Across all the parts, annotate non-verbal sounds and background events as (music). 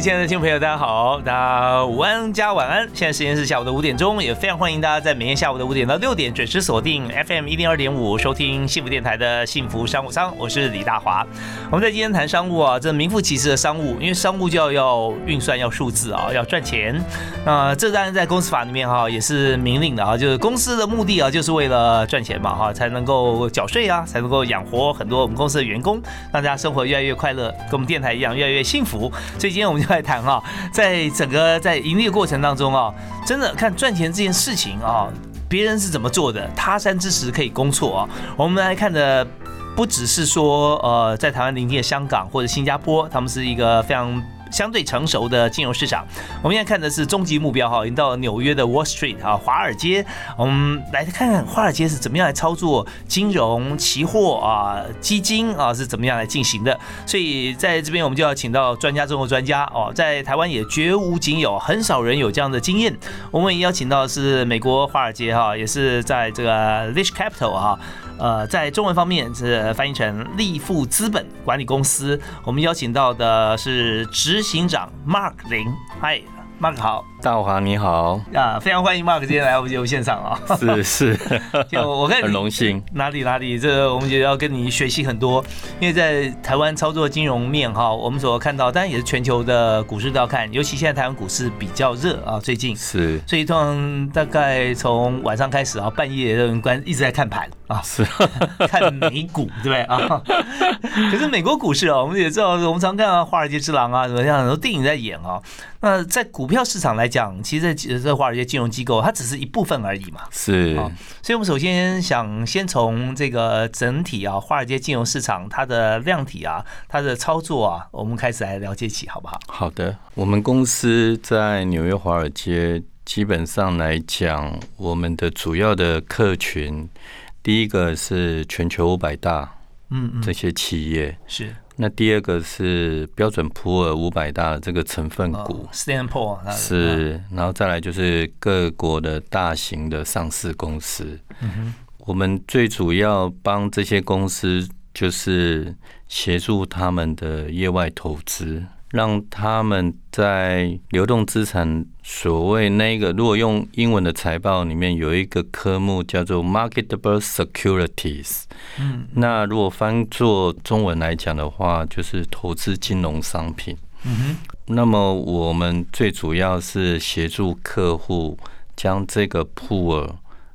亲爱的听众朋友，大家好，大家午安加晚安。现在时间是下午的五点钟，也非常欢迎大家在每天下午的五点到六点准时锁定 FM 一零二点五，收听幸福电台的幸福商务舱。我是李大华。我们在今天谈商务啊，这名副其实的商务，因为商务就要要运算，要数字啊，要赚钱。那这当然在公司法里面哈也是明令的啊，就是公司的目的啊，就是为了赚钱嘛哈，才能够缴税啊，才能够养活很多我们公司的员工，让大家生活越来越快乐，跟我们电台一样越来越幸福。所以今天我们。来谈啊，在整个在盈利的过程当中啊，真的看赚钱这件事情啊，别人是怎么做的？他山之石可以攻错啊。我们来看的不只是说呃，在台湾邻近的香港或者新加坡，他们是一个非常。相对成熟的金融市场，我们现在看的是终极目标哈，已经到纽约的 Wall Street 哈，华尔街。我们来看看华尔街是怎么样来操作金融、期货啊、基金啊是怎么样来进行的。所以在这边我们就要请到专家中的专家哦，在台湾也绝无仅有，很少人有这样的经验。我们也邀请到是美国华尔街哈，也是在这个 Lish Capital 哈。呃，在中文方面是翻译成立富资本管理公司。我们邀请到的是执行长 Mark 林，嗨，Mark 好。大华你好。啊，非常欢迎 Mark 今天来我们节目现场啊，是是，(laughs) 就我看 (laughs) 很荣幸，哪里哪里，这我们也要跟你学习很多，因为在台湾操作金融面哈，我们所看到，当然也是全球的股市都要看，尤其现在台湾股市比较热啊，最近。是，所以通常大概从晚上开始啊，半夜的人关一直在看盘啊，是。(laughs) 看美股对不对？啊？可是美国股市啊，我们也知道，我们常看到《华尔街之狼》啊，什么样很多电影在演啊，那在股票市场来。讲，其实这这华尔街金融机构，它只是一部分而已嘛。是，所以我们首先想先从这个整体啊，华尔街金融市场它的量体啊，它的操作啊，我们开始来了解起，好不好？好的，我们公司在纽约华尔街，基本上来讲，我们的主要的客群，第一个是全球五百大，嗯嗯，这些企业是。那第二个是标准普尔五百大的这个成分股是，然后再来就是各国的大型的上市公司。我们最主要帮这些公司就是协助他们的业外投资。让他们在流动资产，所谓那个，如果用英文的财报里面有一个科目叫做 marketable securities，嗯，那如果翻做中文来讲的话，就是投资金融商品。嗯哼，那么我们最主要是协助客户将这个 pool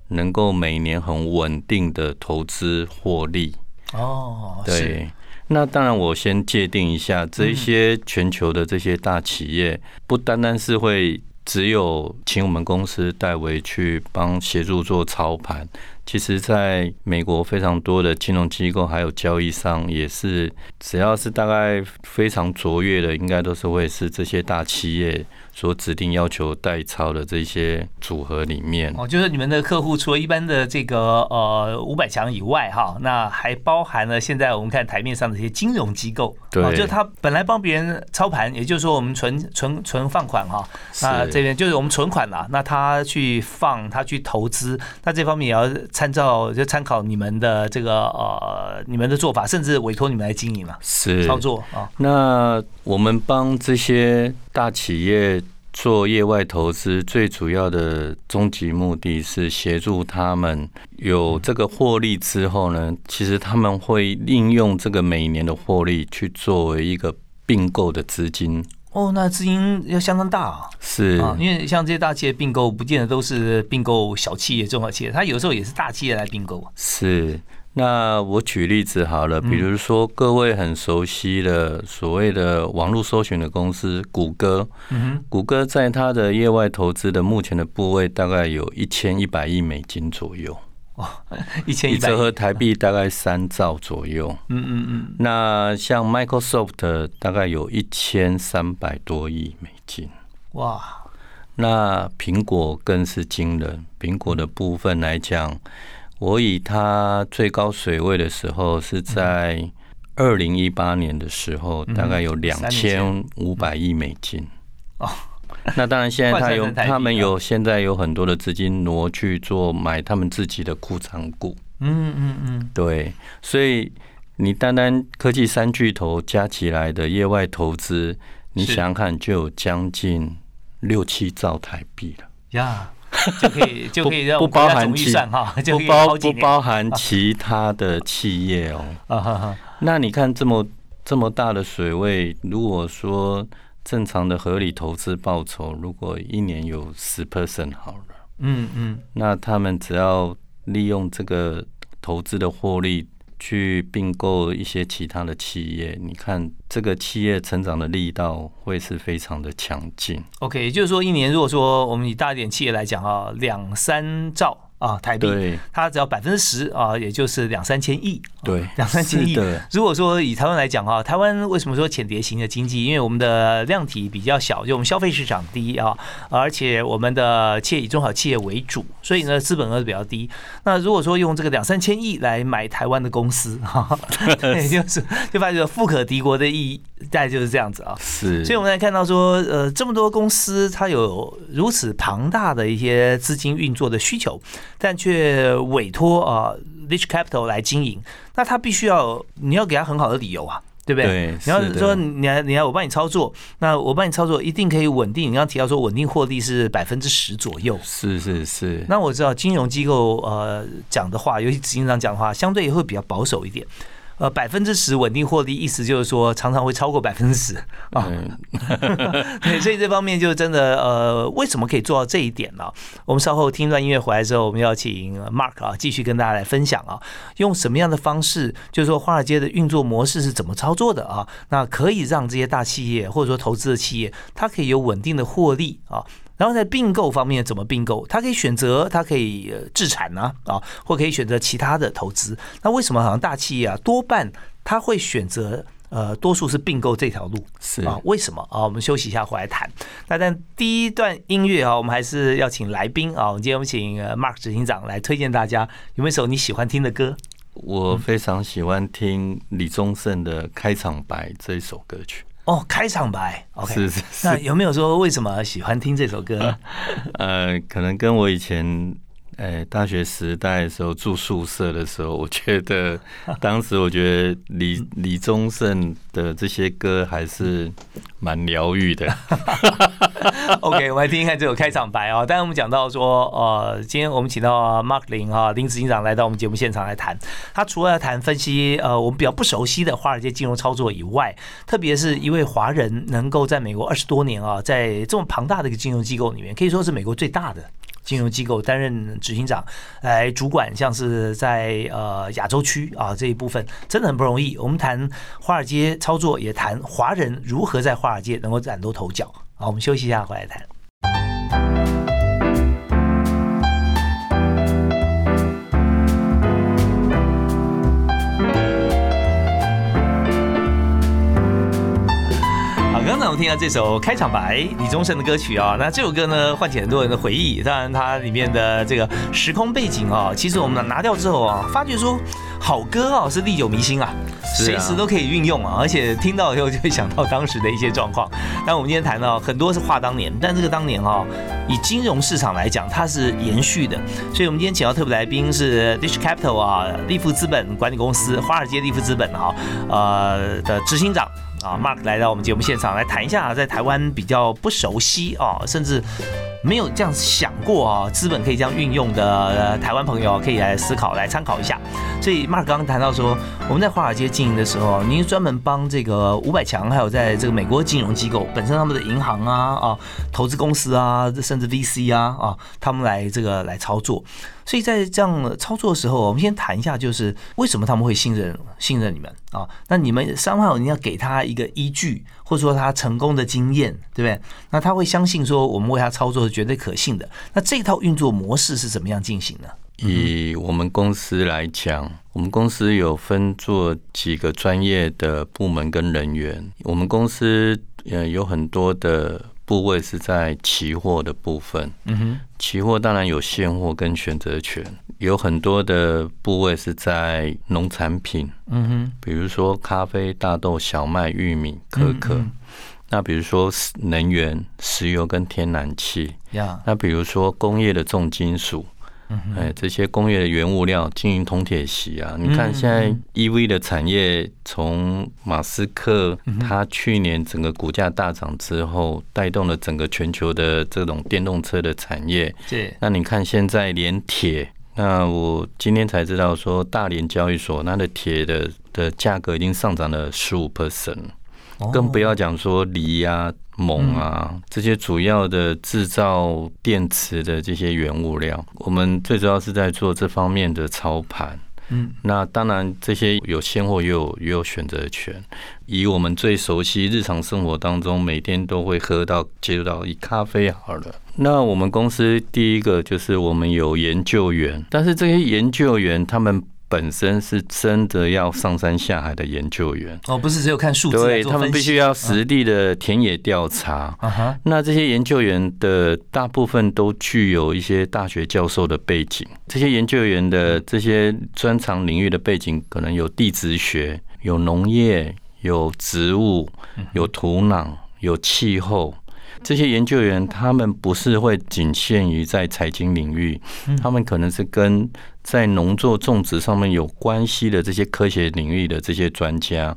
能够每年很稳定的投资获利。哦，对。那当然，我先界定一下，这些全球的这些大企业，不单单是会只有请我们公司代为去帮协助做操盘，其实在美国非常多的金融机构还有交易商，也是只要是大概非常卓越的，应该都是会是这些大企业。所指定要求代操的这些组合里面，哦，就是你们的客户除了一般的这个呃五百强以外，哈，那还包含了现在我们看台面上的一些金融机构，对，就他本来帮别人操盘，也就是说我们存存存放款哈，那这边就是我们存款啦，那他去放，他去投资，那这方面也要参照，就参考你们的这个呃你们的做法，甚至委托你们来经营嘛，是操作啊。那我们帮这些大企业。做业外投资最主要的终极目的是协助他们有这个获利之后呢，其实他们会利用这个每年的获利去作为一个并购的资金。哦，那资金要相当大啊！是啊，因为像这些大企业并购，不见得都是并购小企业、中小企业，它有时候也是大企业来并购。是。那我举例子好了，比如说各位很熟悉的所谓的网络搜寻的公司谷歌，谷歌在它的业外投资的目前的部位大概有一千一百亿美金左右。哦，(laughs) 一千一一百折合台币大概三兆左右。嗯嗯嗯，那像 Microsoft 大概有一千三百多亿美金。哇，那苹果更是惊人，苹果的部分来讲，我以它最高水位的时候是在二零一八年的时候，嗯。大概有两千五百亿美金。哦，那当然现在他有，他们啊有现在有很多的资金挪去做买他们自己的库藏股。嗯嗯嗯，对，所以你单单科技三巨头加起来的业外投资，你想想看，就有将近六七兆台币了。呀，(laughs) 就可以就可以让不包含预算哈，就包不包含其他的企业哦。(laughs) 啊哈哈，那你看这么这么大的水位，如果说正常的合理投资报酬，如果一年有十 percent 好了，嗯嗯，那他们只要利用这个投资的获利去并购一些其他的企业，你看这个企业成长的力道会是非常的强劲。OK，也就是说，一年如果说我们以大一点企业来讲啊，两三兆啊台币，它只要百分之十啊，也就是两三千亿，对，两三千亿，如果说以台湾来讲啊，台湾为什么说浅碟型的经济？因为我们的量体比较小，就我们消费市场低啊，而且我们的企业以中小企业为主，所以呢资本额比较低。那如果说用这个两三千亿来买台湾的公司，哈，(laughs) 也，就是就发觉富可敌国的意义，大概就是这样子啊。是，所以我们来看到说，呃，这么多公司它有如此庞大的一些资金运作的需求，但却委托啊、呃、Rich Capital 来经营，那他必须要你要给他很好的理由啊。对不对？对你要说你来你来我帮你操作，那我帮你操作一定可以稳定。你刚刚提到说稳定获利是百分之十左右，是是是，那我知道金融机构呃讲的话，尤其执行长讲的话，相对会比较保守一点。呃，百分之十稳定获利，意思就是说常常会超过百分之十啊。嗯，(laughs) 对，所以这方面就真的呃，为什么可以做到这一点呢？我们稍后听一段音乐回来之后，我们要请 Mark 啊继续跟大家来分享啊，用什么样的方式，就是说华尔街的运作模式是怎么操作的啊？那可以让这些大企业或者说投资的企业，它可以有稳定的获利啊。然后在并购方面怎么并购？他可以选择，他可以呃自产呢啊，或可以选择其他的投资。那为什么好像大企业啊多半他会选择呃多数是并购这条路？是啊，为什么啊？我们休息一下，回来谈。那但第一段音乐啊，我们还是要请来宾啊。我们今天我们请呃 Mark 执行长来推荐大家有没有一首你喜欢听的歌？我非常喜欢听李宗盛的《开场白》这一首歌曲。哦，开场白，OK。是是那，有没有说为什么喜欢听这首歌？(laughs) 呃，可能跟我以前。呃，大学时代的时候住宿舍的时候，(laughs) 我觉得当时我觉得李 (laughs) 李宗盛的这些歌还是蛮疗愈的。(laughs) OK，我们来听一看这首开场白哦。当然，我们讲到说，呃，今天我们请到 Mark 林啊林执行长来到我们节目现场来谈。他除了要谈分析呃我们比较不熟悉的华尔街金融操作以外，特别是一位华人能够在美国二十多年啊，在这么庞大的一个金融机构里面，可以说是美国最大的。金融机构担任执行长，来主管像是在呃亚洲区啊这一部分，真的很不容易。我们谈华尔街操作，也谈华人如何在华尔街能够崭露头角。好，我们休息一下，回来谈。们听到这首开场白，李宗盛的歌曲啊，那这首歌呢，唤起很多人的回忆。当然，它里面的这个时空背景啊，其实我们拿掉之后啊，发觉说好歌啊是历久弥新啊，随时都可以运用啊，而且听到以后就会想到当时的一些状况。但我们今天谈到很多是话当年，但这个当年啊，以金融市场来讲，它是延续的。所以我们今天请到特别来宾是 Dish Capital 啊，利富资本管理公司华尔街利富资本哈呃的执行长。啊，Mark 来到我们节目现场来谈一下，在台湾比较不熟悉啊，甚至没有这样想过啊，资本可以这样运用的、台湾朋友可以来思考、来参考一下。所以 Mark 刚刚谈到说，我们在华尔街经营的时候，您专门帮这个五百强，还有在这个美国金融机构本身他们的银行啊啊、投资公司啊，甚至 VC 啊啊，他们来这个来操作。所以在这样操作的时候，我们先谈一下，就是为什么他们会信任信任你们啊？那你们三号你要给他一个依据，或者说他成功的经验，对不对？那他会相信说我们为他操作是绝对可信的。那这套运作模式是怎么样进行呢？以我们公司来讲，我们公司有分做几个专业的部门跟人员。我们公司呃有很多的部位是在期货的部分。嗯哼，期货当然有现货跟选择权，有很多的部位是在农产品。嗯哼，比如说咖啡、大豆、小麦、玉米、可可。那比如说能源、石油跟天然气。呀，那比如说工业的重金属。哎，这些工业的原物料，金银铜铁锡啊，你看现在 E V 的产业，从马斯克他去年整个股价大涨之后，带动了整个全球的这种电动车的产业。对，那你看现在连铁，那我今天才知道说，大连交易所它的铁的的价格已经上涨了十五 percent，更不要讲说锂呀。锰啊，这些主要的制造电池的这些原物料，我们最主要是在做这方面的操盘。嗯，那当然这些有现货，也有也有选择权。以我们最熟悉日常生活当中每天都会喝到接触到以咖啡好了。那我们公司第一个就是我们有研究员，但是这些研究员他们。本身是真的要上山下海的研究员。哦，不是只有看数字，对他们必须要实地的田野调查。那这些研究员的大部分都具有一些大学教授的背景，这些研究员的这些专长领域的背景，可能有地质学、有农业、有植物、有土壤、有气候。这些研究员他们不是会仅限于在财经领域，他们可能是跟在农作种植上面有关系的这些科学领域的这些专家。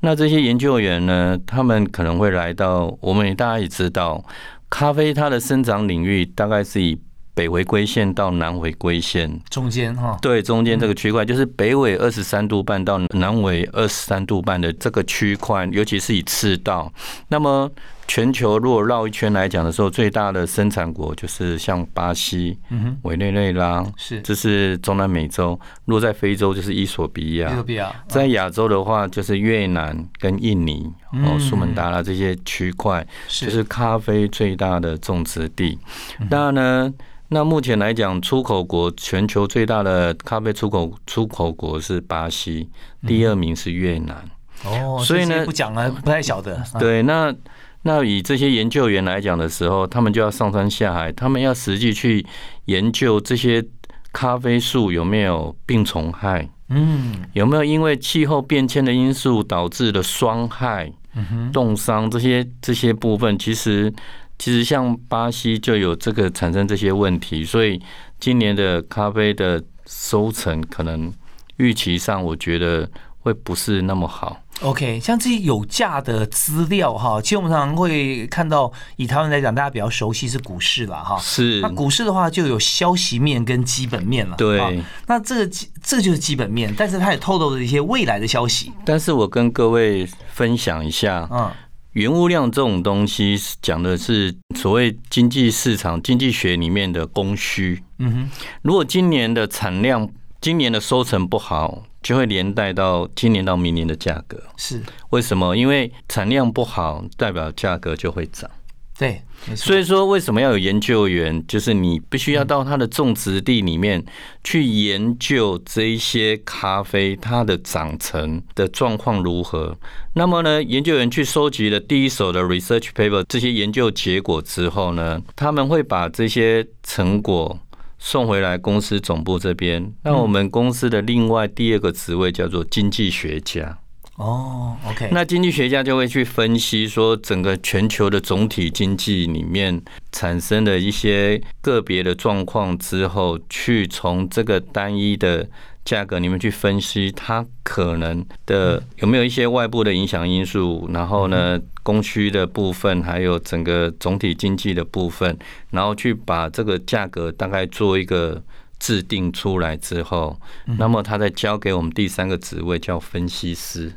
那这些研究员呢，他们可能会来到，我们大家也知道，咖啡它的生长领域大概是以。北回归线到南回归线中间哈，对，中间这个区块就是北纬二十三度半到南纬二十三度半的这个区块，尤其是以赤道。那么全球如果绕一圈来讲的时候，最大的生产国就是像巴西、委内瑞拉，是这是中南美洲。如果在非洲就是伊索比亚，伊索比亚在亚洲的话就是越南跟印尼哦，苏门答腊这些区块，就是咖啡最大的种植地。那呢。那目前来讲，出口国全球最大的咖啡出口出口国是巴西，第二名是越南。哦，所以呢，不讲了，不太晓得。对，那那以这些研究员来讲的时候，他们就要上山下海，他们要实际去研究这些咖啡树有没有病虫害，嗯，有没有因为气候变迁的因素导致的霜害、冻伤这些这些部分，其实。其实像巴西就有这个产生这些问题，所以今年的咖啡的收成可能预期上，我觉得会不是那么好。OK，像这些有价的资料哈，其实我们常常会看到，以台湾来讲，大家比较熟悉是股市了哈。是。那股市的话，就有消息面跟基本面了。对。那这个这就是基本面，但是它也透露了一些未来的消息。但是我跟各位分享一下，嗯。原物料这种东西讲的是所谓经济市场经济学里面的供需。嗯哼，如果今年的产量、今年的收成不好，就会连带到今年到明年的价格。是为什么？因为产量不好，代表价格就会涨。对，所以说为什么要有研究员？就是你必须要到它的种植地里面去研究这一些咖啡它的长成的状况如何。那么呢，研究员去收集了第一手的 research paper 这些研究结果之后呢，他们会把这些成果送回来公司总部这边。那我们公司的另外第二个职位叫做经济学家。哦，OK，那经济学家就会去分析说，整个全球的总体经济里面产生的一些个别的状况之后，去从这个单一的价格你们去分析它可能的有没有一些外部的影响因素，然后呢，供需的部分，还有整个总体经济的部分，然后去把这个价格大概做一个制定出来之后，那么他再交给我们第三个职位叫分析师。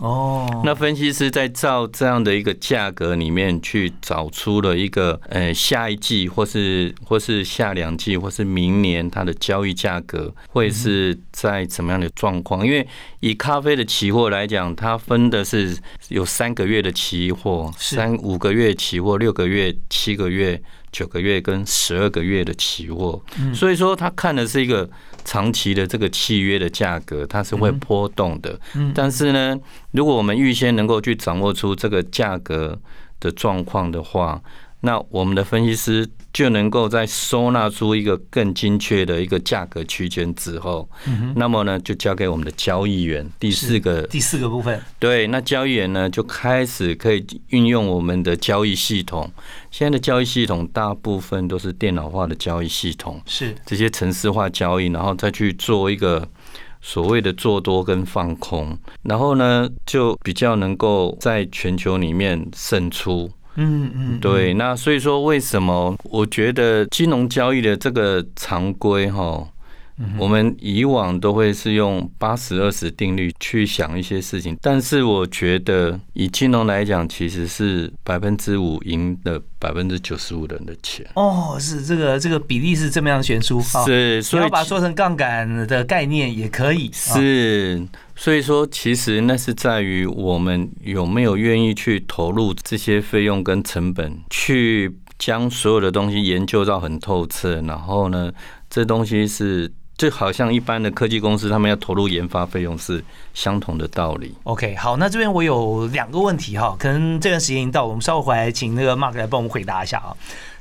哦，那分析师在照这样的一个价格里面去找出了一个，呃，下一季或是或是下两季或是明年它的交易价格会是在怎么样的状况？因为以咖啡的期货来讲，它分的是有三个月的期货，三五个月期货，六个月、七个月、九个月跟十二个月的期货，所以说他看的是一个长期的这个契约的价格，它是会波动的。但是呢，如果我们预先能够去掌握出这个价格的状况的话，那我们的分析师就能够在收纳出一个更精确的一个价格区间之后，那么呢，就交给我们的交易员。第四个第四个部分，对，那交易员呢就开始可以运用我们的交易系统。现在的交易系统大部分都是电脑化的交易系统，是这些城市化交易，然后再去做一个所谓的做多跟放空，然后呢，就比较能够在全球里面胜出。嗯嗯，对，那所以说，为什么我觉得金融交易的这个常规哈，我们以往都会是用八十二十定律去想一些事情，但是我觉得以金融来讲，其实是百分之五赢的百分之九十五人的钱。哦，是这个这个比例是这么样悬殊，是，所以把它说成杠杆的概念也可以是。所以说，其实那是在于我们有没有愿意去投入这些费用跟成本，去将所有的东西研究到很透彻。然后呢，这东西是就好像一般的科技公司，他们要投入研发费用是相同的道理。OK，好，那这边我有两个问题哈，可能这段时间已经到，我们稍后回来请那个 Mark 来帮我们回答一下啊。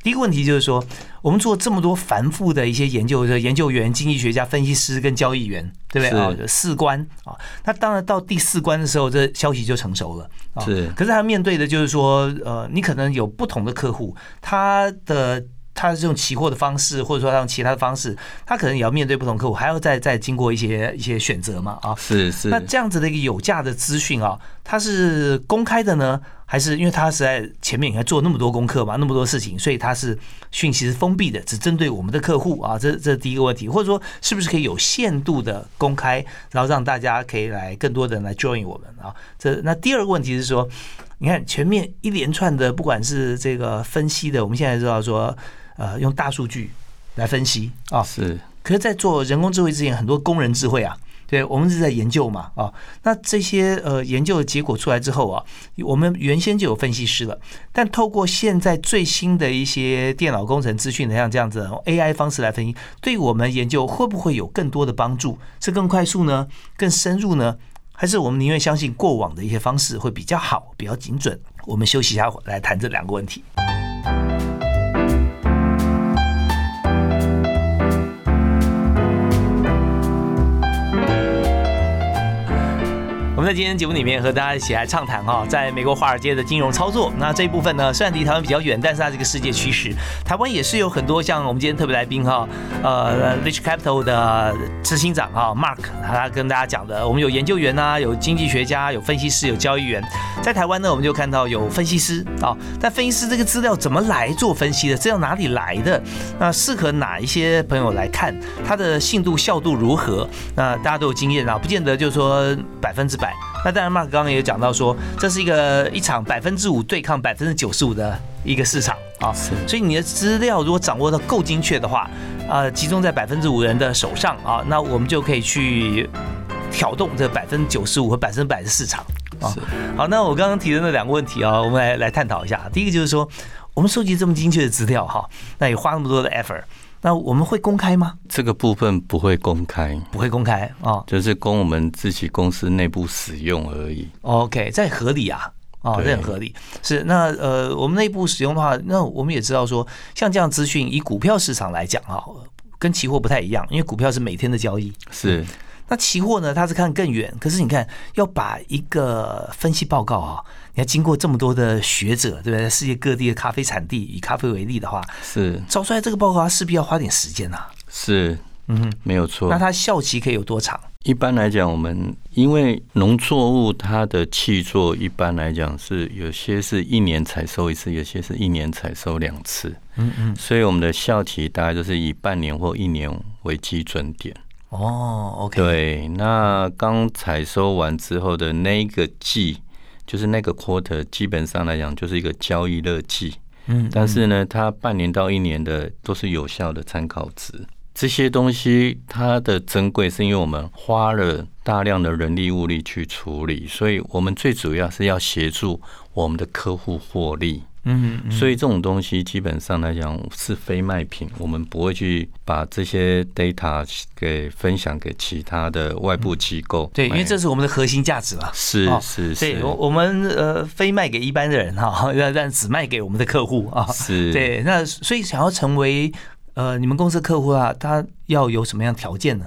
第一个问题就是说，我们做这么多繁复的一些研究的研究员、经济学家、分析师跟交易员，对不对啊？四关啊，那当然到第四关的时候，这消息就成熟了啊。是，可是他面对的就是说，呃，你可能有不同的客户，他的。他是用期货的方式，或者说他用其他的方式，他可能也要面对不同客户，还要再再经过一些一些选择嘛啊。是是。那这样子的一个有价的资讯啊，它是公开的呢，还是因为他实在前面应该做那么多功课嘛，那么多事情，所以他是讯息是封闭的，只针对我们的客户啊。这这是第一个问题，或者说是不是可以有限度的公开，然后让大家可以来更多的人来 join 我们啊？这那第二个问题是说，你看前面一连串的，不管是这个分析的，我们现在知道说。呃，用大数据来分析啊，是。可是，在做人工智慧之前，很多工人智慧啊，对我们是在研究嘛啊。那这些呃研究的结果出来之后啊，我们原先就有分析师了，但透过现在最新的一些电脑工程资讯的像这样子 AI 方式来分析，对我们研究会不会有更多的帮助？是更快速呢？更深入呢？还是我们宁愿相信过往的一些方式会比较好，比较精准？我们休息一下来谈这两个问题。我们在今天节目里面和大家一起来畅谈哈，在美国华尔街的金融操作。那这一部分呢，虽然离台湾比较远，但是它是个世界趋势。台湾也是有很多像我们今天特别来宾哈，呃，Rich Capital 的执行长哈，Mark，他跟大家讲的，我们有研究员呐，有经济学家，有分析师，有交易员。在台湾呢，我们就看到有分析师啊，但分析师这个资料怎么来做分析的？资料哪里来的？那适合哪一些朋友来看？它的信度效度如何？那大家都有经验啊，不见得就是说百分之百百。那当然，Mark 刚刚也讲到说，这是一个一场百分之五对抗百分之九十五的一个市场啊，所以你的资料如果掌握的够精确的话，呃，集中在百分之五人的手上啊，那我们就可以去挑动这百分之九十五和百分之百的市场啊。好，那我刚刚提的那两个问题啊，我们来来探讨一下。第一个就是说，我们收集这么精确的资料哈，那也花那么多的 effort。那我们会公开吗？这个部分不会公开，不会公开哦，就是供我们自己公司内部使用而已。OK，这合理啊，哦，这很合理。是那呃，我们内部使用的话，那我们也知道说，像这样资讯，以股票市场来讲啊，跟期货不太一样，因为股票是每天的交易。是。那期货呢？它是看更远，可是你看要把一个分析报告啊，你要经过这么多的学者，对不对？世界各地的咖啡产地，以咖啡为例的话，是找出来这个报告，它势必要花点时间呐。是，嗯，没有错。那它效期可以有多长？一般来讲，我们因为农作物它的气作，一般来讲是有些是一年采收一次，有些是一年采收两次。嗯嗯，所以我们的效期大概就是以半年或一年为基准点。哦，OK，对，那刚采收完之后的那个季，就是那个 quarter，基本上来讲就是一个交易热季。嗯，但是呢，它半年到一年的都是有效的参考值。这些东西它的珍贵，是因为我们花了大量的人力物力去处理，所以我们最主要是要协助我们的客户获利。嗯嗯，所以这种东西基本上来讲是非卖品，我们不会去把这些 data 给分享给其他的外部机构。对，因为这是我们的核心价值嘛。是是是，对，我我们呃非卖给一般的人哈，(laughs) 但只卖给我们的客户啊。是，对，那所以想要成为呃你们公司客户啊，他要有什么样条件呢？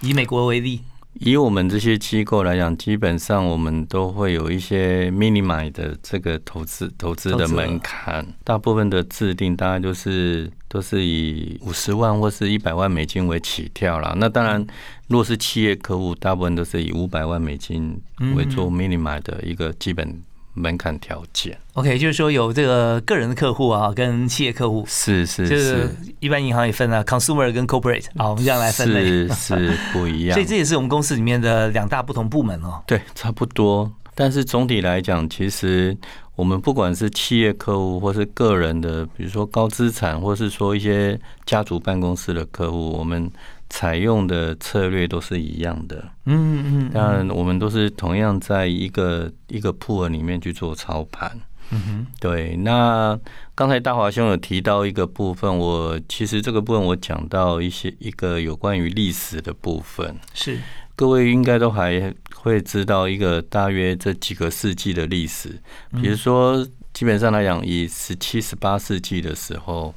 以美国为例。以我们这些机构来讲，基本上我们都会有一些 mini 买的这个投资投资的门槛，大部分的制定大概就是都是以五十万或是一百万美金为起跳啦。那当然，若是企业客户，大部分都是以五百万美金为做 mini 买的一个基本。门槛条件，OK，就是说有这个个人的客户啊，跟企业客户。是是是，一般银行也分啊 consumer 跟 corporate 啊，我们这样来分类。是是不一样，(laughs) 所以这也是我们公司里面的两大不同部门哦。对，差不多，但是总体来讲，其实我们不管是企业客户或是个人的，比如说高资产，或是说一些家族办公室的客户，我们。采用的策略都是一样的，嗯嗯，当然我们都是同样在一个一个铺里面去做操盘，嗯哼，对。那刚才大华兄有提到一个部分，我其实这个部分我讲到一些一个有关于历史的部分，是。各位应该都还会知道一个大约这几个世纪的历史，比如说基本上来讲，以十七、十八世纪的时候。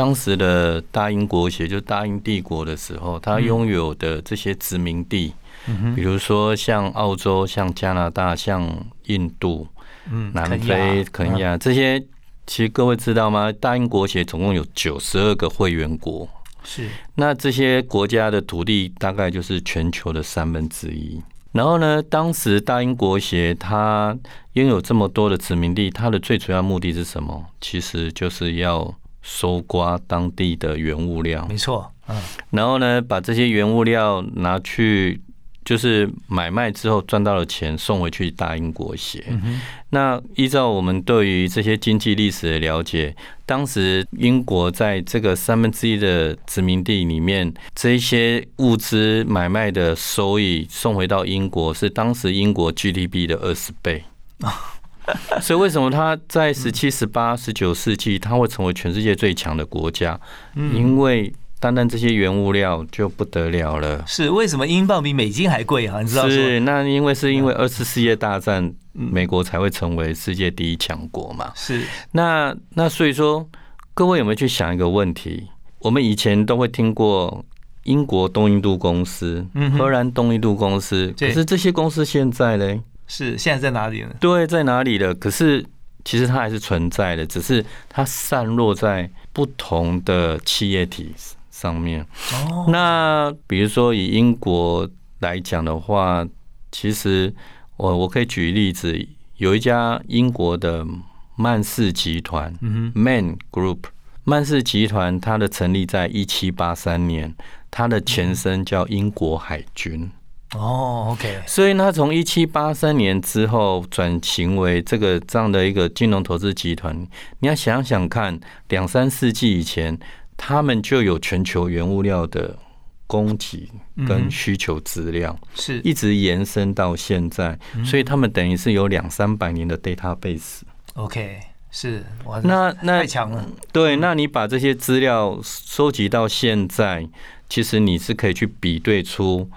当时的大英国协，就大英帝国的时候，它拥有的这些殖民地，比如说像澳洲、像加拿大、像印度、南非、肯尼亚这些，其实各位知道吗？大英国协总共有九十二个会员国，是那这些国家的土地大概就是全球的三分之一。然后呢，当时大英国协它拥有这么多的殖民地，它的最主要目的是什么？其实就是要。收刮当地的原物料，没错，嗯，然后呢，把这些原物料拿去，就是买卖之后赚到了钱，送回去大英国协。那依照我们对于这些经济历史的了解，当时英国在这个三分之一的殖民地里面，这些物资买卖的收益送回到英国，是当时英国 GDP 的二十倍啊。(laughs) (laughs) 所以为什么他在十七、十八、十九世纪他会成为全世界最强的国家？因为单单这些原物料就不得了了。是为什么英镑比美金还贵啊？你知道是那因为是因为二次世界大战，美国才会成为世界第一强国嘛。是那那所以说，各位有没有去想一个问题？我们以前都会听过英国东印度公司、荷兰东印度公司，可是这些公司现在呢？是现在在哪里呢？对，在哪里了？可是其实它还是存在的，只是它散落在不同的企业体上面。哦，那比如说以英国来讲的话，其实我我可以举例子，有一家英国的曼氏集团，嗯，Man Group，曼氏集团它的成立在一七八三年，它的前身叫英国海军。哦，OK，所以呢，从一七八三年之后转型为这个这样的一个金融投资集团。你要想想看，两三世纪以前，他们就有全球原物料的供给跟需求资料，是一直延伸到现在，所以他们等于是有两三百年的 database。OK，是，那那太强了。对，那你把这些资料收集到现在，其实你是可以去比对出。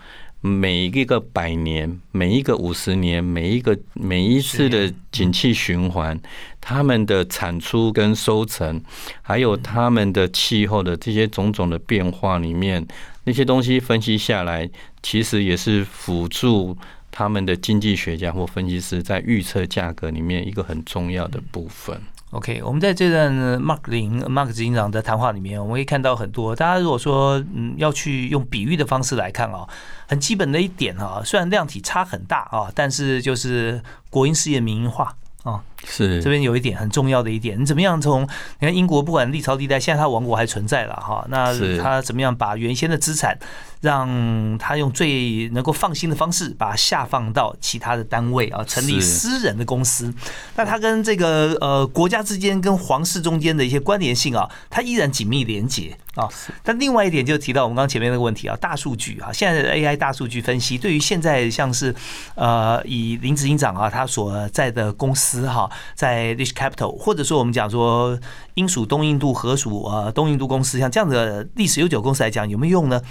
每一个百年，每一个五十年，每一个每一次的景气循环，他们的产出跟收成，还有他们的气候的这些种种的变化里面，那些东西分析下来，其实也是辅助他们的经济学家或分析师在预测价格里面一个很重要的部分。OK，我们在这段 Mark 林 Mark 执行长的谈话里面，我们会看到很多。大家如果说嗯要去用比喻的方式来看哦，很基本的一点啊，虽然量体差很大啊，但是就是国营事业民营化啊。是这边有一点很重要的一点，你怎么样从你看英国不管历朝历代，现在它王国还存在了哈，那它怎么样把原先的资产，让它用最能够放心的方式把它下放到其他的单位啊，成立私人的公司，那它跟这个呃国家之间跟皇室中间的一些关联性啊，它依然紧密连结啊。但另外一点就提到我们刚前面那个问题啊，大数据啊，现在的 AI 大数据分析对于现在像是呃以林执行长啊他所在的公司哈。在 Rich Capital，或者说我们讲说英属东印度、合属呃东印度公司，像这样的历史悠久公司来讲，有没有用呢？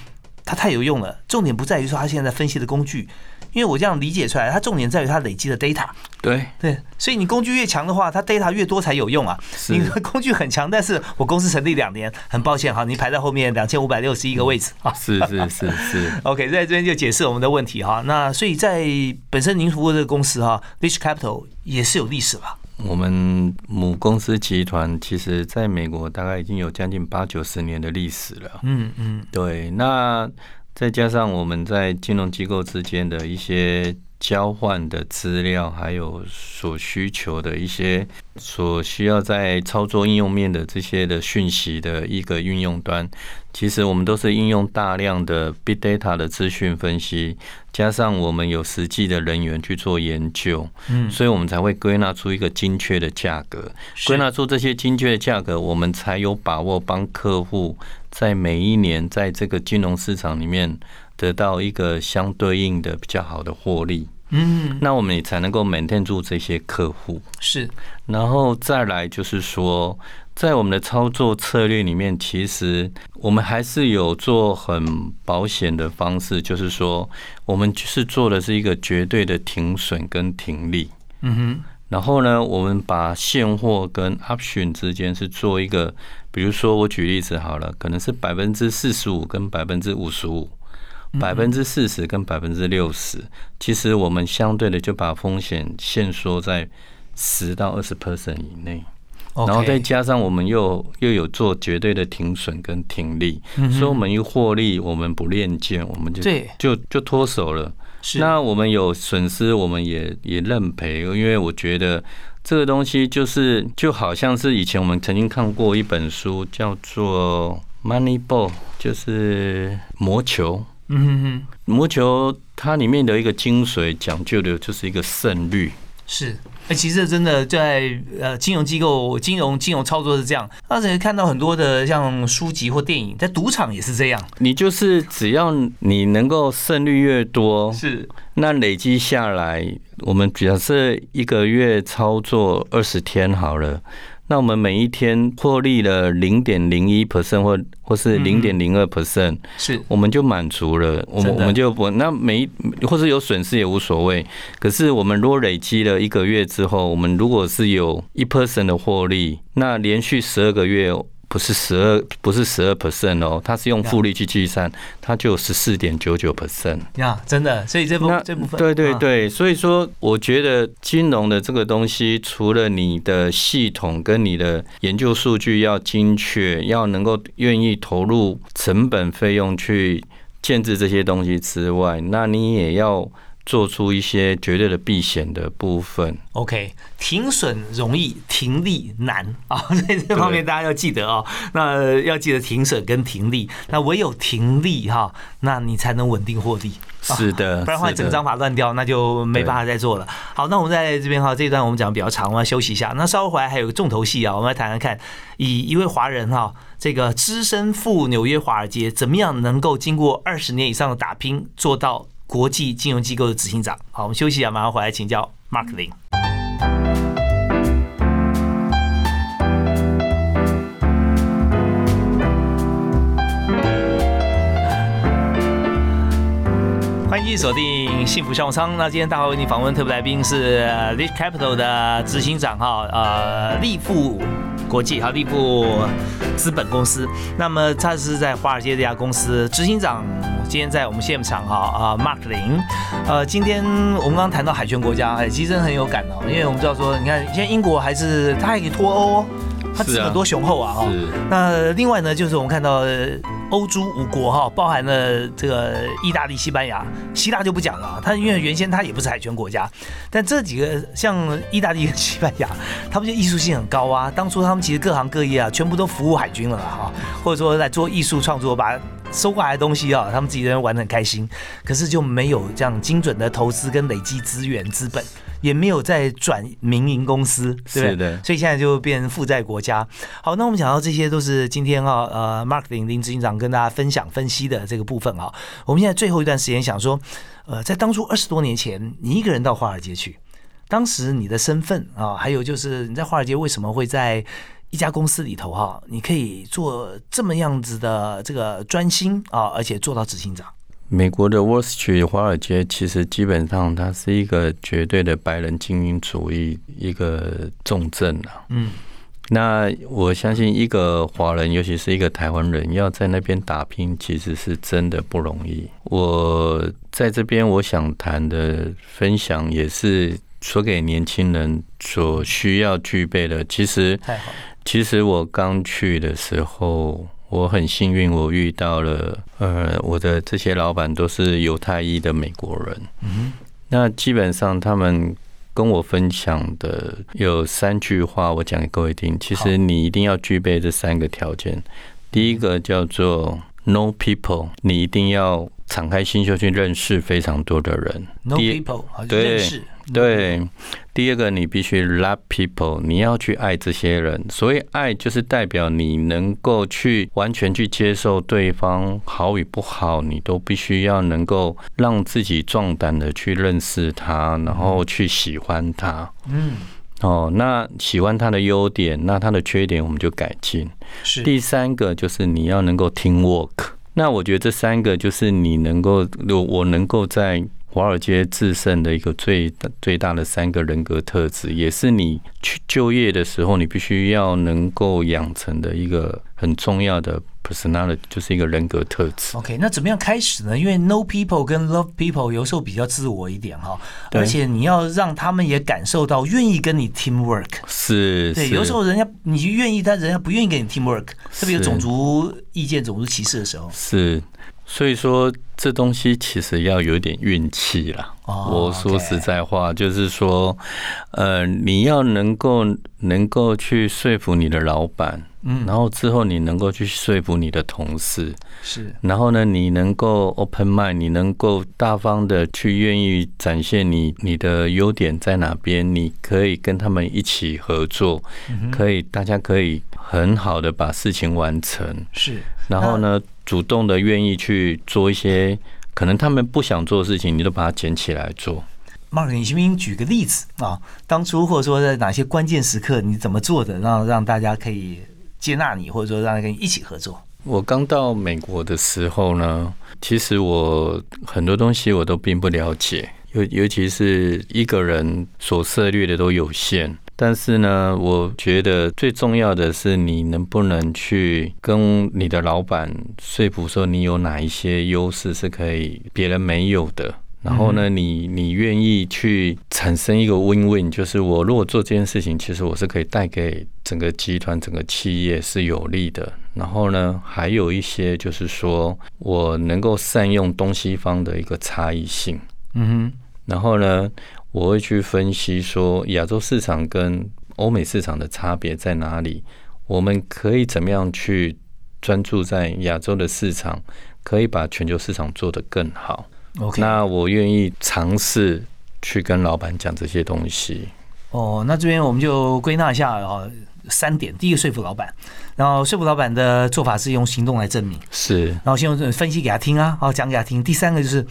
它太有用了。重点不在于说它现在分析的工具。因为我这样理解出来，它重点在于它累积的 data。对对，所以你工具越强的话，它 data 越多才有用啊。你的工具很强，但是我公司成立两年，很抱歉哈，你排在后面两千五百六十一个位置啊。是是是是。(laughs) OK，在这边就解释我们的问题哈。那所以在本身您服务这个公司哈，Rich Capital 也是有历史吧？我们母公司集团其实在美国大概已经有将近八九十年的历史了。嗯嗯，对，那。再加上我们在金融机构之间的一些交换的资料，还有所需求的一些所需要在操作应用面的这些的讯息的一个运用端，其实我们都是应用大量的 big data 的资讯分析，加上我们有实际的人员去做研究，嗯，所以我们才会归纳出一个精确的价格，归纳出这些精确的价格，我们才有把握帮客户。在每一年，在这个金融市场里面得到一个相对应的比较好的获利，嗯，那我们也才能够 maintain 住这些客户。是，然后再来就是说，在我们的操作策略里面，其实我们还是有做很保险的方式，就是说，我们是做的是一个绝对的停损跟停利。嗯哼。然后呢，我们把现货跟 option 之间是做一个，比如说我举例子好了，可能是百分之四十五跟百分之五十五，百分之四十跟百分之六十，其实我们相对的就把风险限缩在十到二十 percent 以内，然后再加上我们又又有做绝对的停损跟停利，所以我们一获利，我们不练剑，我们就就就脱手了。那我们有损失，我们也也认赔，因为我觉得这个东西就是就好像是以前我们曾经看过一本书，叫做《Money Ball》，就是魔球。嗯哼哼，魔球它里面的一个精髓讲究的就是一个胜率。是。哎，其实真的在呃金融机构、金融金融操作是这样，而且看到很多的像书籍或电影，在赌场也是这样。你就是只要你能够胜率越多，是那累积下来，我们假设一个月操作二十天好了。那我们每一天获利了零点零一 percent 或或是零点零二 percent，是我们就满足了。我们我们就不那每或是有损失也无所谓。可是我们如果累积了一个月之后，我们如果是有一 percent 的获利，那连续十二个月。不是十二，不是十二 percent 哦，它是用复利去计算，它就十四点九九 percent 呀，真的，所以这部这部分，对对对，所以说，我觉得金融的这个东西，除了你的系统跟你的研究数据要精确，要能够愿意投入成本费用去建制这些东西之外，那你也要。做出一些绝对的避险的部分。OK，停损容易，停利难啊！(laughs) 在这方面大家要记得哦。那要记得停损跟停利，那唯有停利哈，那你才能稳定获利。是的，(laughs) 不然的话整张法乱掉，那就没办法再做了。好，那我们在这边哈，这一段我们讲比较长，我们要休息一下。那稍后回来还有个重头戏啊，我们来谈谈看，以一位华人哈，这个资深赴纽约华尔街，怎么样能够经过二十年以上的打拼，做到。国际金融机构的执行长，好，我们休息一下，马上回来请教 Mark 林。欢迎锁定幸福商务舱。那今天大华为你访问特别来宾是 Rich Capital 的执行长哈，呃，立富国际哈，立富资本公司。那么他是在华尔街这家公司执行长。今天在我们现场哈啊，Mark 林，呃，今天我们刚刚谈到海权国家，哎，其实真的很有感哦，因为我们知道说，你看现在英国还是它还可以脱欧，它资本多雄厚啊哈。那另外呢，就是我们看到欧洲五国哈，包含了这个意大利、西班牙，希腊就不讲了，它因为原先它也不是海权国家，但这几个像意大利跟西班牙，他们就艺术性很高啊，当初他们其实各行各业啊，全部都服务海军了哈，(laughs) 或者说在做艺术创作把。收过来的东西啊，他们自己人玩的很开心，可是就没有这样精准的投资跟累积资源资本，也没有再转民营公司，对不对？所以现在就变成负债国家。好，那我们讲到这些都是今天啊，呃，Mark 林林执行长跟大家分享分析的这个部分啊。我们现在最后一段时间想说，呃，在当初二十多年前，你一个人到华尔街去。当时你的身份啊，还有就是你在华尔街为什么会在一家公司里头哈，你可以做这么样子的这个专心啊，而且做到执行长。美国的 Wall Street 华尔街其实基本上它是一个绝对的白人精英主义一个重镇啊。嗯。那我相信一个华人，尤其是一个台湾人，要在那边打拼，其实是真的不容易。我在这边，我想谈的分享也是说给年轻人所需要具备的。其实，其实我刚去的时候，我很幸运，我遇到了呃，我的这些老板都是犹太裔的美国人。嗯，那基本上他们。跟我分享的有三句话，我讲给各位听。其实你一定要具备这三个条件。第一个叫做 know people，你一定要敞开心胸去认识非常多的人。know people，认识。对，第二个你必须 love people，你要去爱这些人。所以爱就是代表你能够去完全去接受对方好与不好，你都必须要能够让自己壮胆的去认识他，然后去喜欢他。嗯，哦，那喜欢他的优点，那他的缺点我们就改进。是第三个就是你要能够 team work。那我觉得这三个就是你能够，我我能够在。华尔街制胜的一个最最大的三个人格特质，也是你去就业的时候，你必须要能够养成的一个很重要的 personality，就是一个人格特质。OK，那怎么样开始呢？因为 know people 跟 love people 有时候比较自我一点哈，而且你要让他们也感受到愿意跟你 team work。是，对，有时候人家你愿意，但人家不愿意跟你 team work，特别有种族意见、种族歧视的时候。是。所以说，这东西其实要有点运气啦。我说实在话，就是说，呃，你要能够能够去说服你的老板，嗯，然后之后你能够去说服你的同事，是，然后呢，你能够 open mind，你能够大方的去愿意展现你你的优点在哪边，你可以跟他们一起合作，可以大家可以很好的把事情完成，是，然后呢？主动的愿意去做一些可能他们不想做的事情，你都把它捡起来做。Mark，你行不行举个例子啊？当初或者说在哪些关键时刻，你怎么做的，让让大家可以接纳你，或者说让跟你一起合作？我刚到美国的时候呢，其实我很多东西我都并不了解，尤尤其是一个人所涉猎的都有限。但是呢，我觉得最重要的是你能不能去跟你的老板说服说你有哪一些优势是可以别人没有的。然后呢，你你愿意去产生一个 win-win，就是我如果做这件事情，其实我是可以带给整个集团、整个企业是有利的。然后呢，还有一些就是说我能够善用东西方的一个差异性。嗯哼。然后呢？我会去分析说亚洲市场跟欧美市场的差别在哪里？我们可以怎么样去专注在亚洲的市场，可以把全球市场做得更好？OK，那我愿意尝试去跟老板讲这些东西。哦，那这边我们就归纳一下啊，三点：第一个说服老板，然后说服老板的做法是用行动来证明，是，然后先用分析给他听啊，然后讲给他听。第三个就是。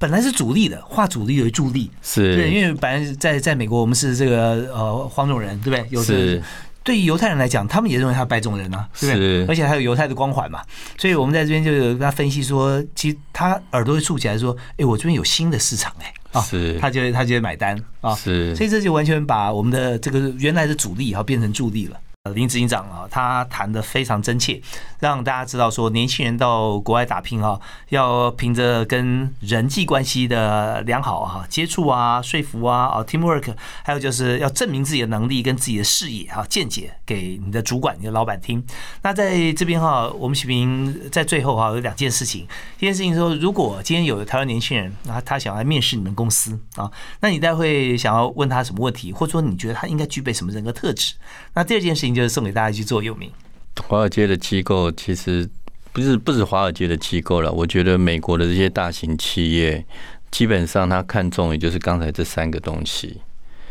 本来是主力的，化主力为助力，是对，因为本来在在美国，我们是这个呃黄种人，对不对？有是，对于犹太人来讲，他们也认为他白种人啊，对不对？而且还有犹太的光环嘛，所以我们在这边就有跟他分析说，其实他耳朵会竖起来说，哎，我这边有新的市场，哎，啊，是，他就他就会买单啊，是，所以这就完全把我们的这个原来的主力啊变成助力了。林执行长啊，他谈的非常真切，让大家知道说，年轻人到国外打拼啊，要凭着跟人际关系的良好啊接触啊、说服啊、啊 teamwork，还有就是要证明自己的能力跟自己的视野啊、见解给你的主管、你的老板听。那在这边哈，我们启平在最后哈有两件事情，一件事情说，如果今天有台湾年轻人，那他想要面试你们公司啊，那你待会想要问他什么问题，或者说你觉得他应该具备什么人格特质？那第二件事情。就是送给大家去做有名。华尔街的机构其实不是不止华尔街的机构了，我觉得美国的这些大型企业基本上他看重也就是刚才这三个东西。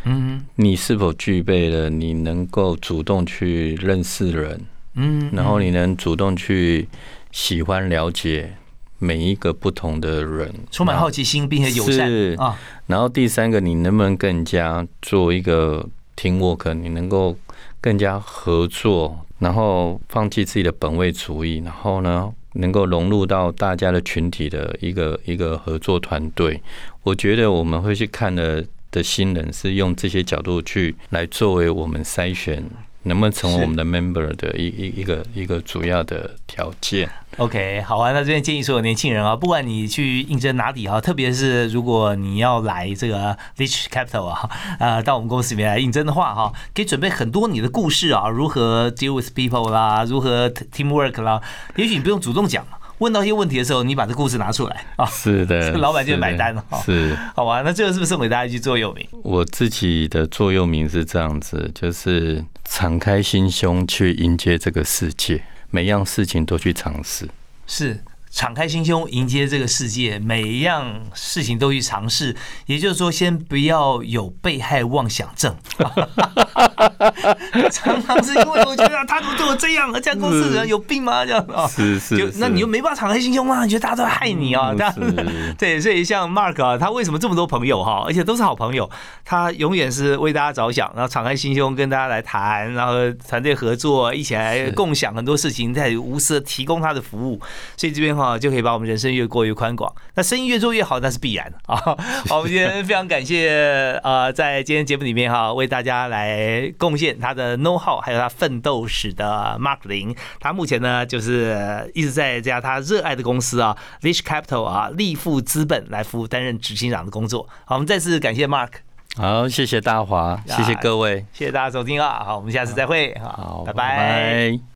嗯，你是否具备了？你能够主动去认识人，嗯，然后你能主动去喜欢了解每一个不同的人，充满好奇心并且友善是啊，然后第三个，你能不能更加做一个 team work？你能够更加合作，然后放弃自己的本位主义，然后呢，能够融入到大家的群体的一个一个合作团队。我觉得我们会去看的的新人是用这些角度去来作为我们筛选能不能成为我们的 member 的一一一个一个主要的条件。OK，好啊，那这边建议所有年轻人啊，不管你去应征哪里啊，特别是如果你要来这个 Rich Capital 啊，呃，到我们公司里面来应征的话哈，可以准备很多你的故事啊，如何 deal with people 啦，如何 teamwork 啦，也许你不用主动讲，问到一些问题的时候，你把这故事拿出来啊，是的，(laughs) 老板就买单了哈是。好吧？那最后是不是送给大家一句座右铭？我自己的座右铭是这样子，就是敞开心胸去迎接这个世界，每样事情都去尝试。是敞开心胸迎接这个世界，每一样事情都去尝试。也就是说，先不要有被害妄想症。(laughs) 常常是因为我觉得啊他怎么对我这样，这样公司人有病吗？这样啊。是是就那你又没办法敞开心胸吗？你觉得大家都在害你啊？(laughs) 对，所以像 Mark 啊，他为什么这么多朋友哈，而且都是好朋友，他永远是为大家着想，然后敞开心胸跟大家来谈，然后团队合作，一起来共享很多事情，在无私的提供他的服务，所以这边哈就可以把我们人生越过越宽广。那生意越做越好，那是必然啊。(laughs) 好，我们今天非常感谢呃，在今天节目里面哈，为大家来贡献他的 know how，还有他奋斗史的 Mark 林，他目前呢就是一直在这家他热爱的公司啊，Lish Capital 啊，立富资本来服务担任执行长的工作。好，我们再次感谢 Mark，好，谢谢大华，谢谢各位，谢谢大家收听啊，好，我们下次再会，好好，拜拜拜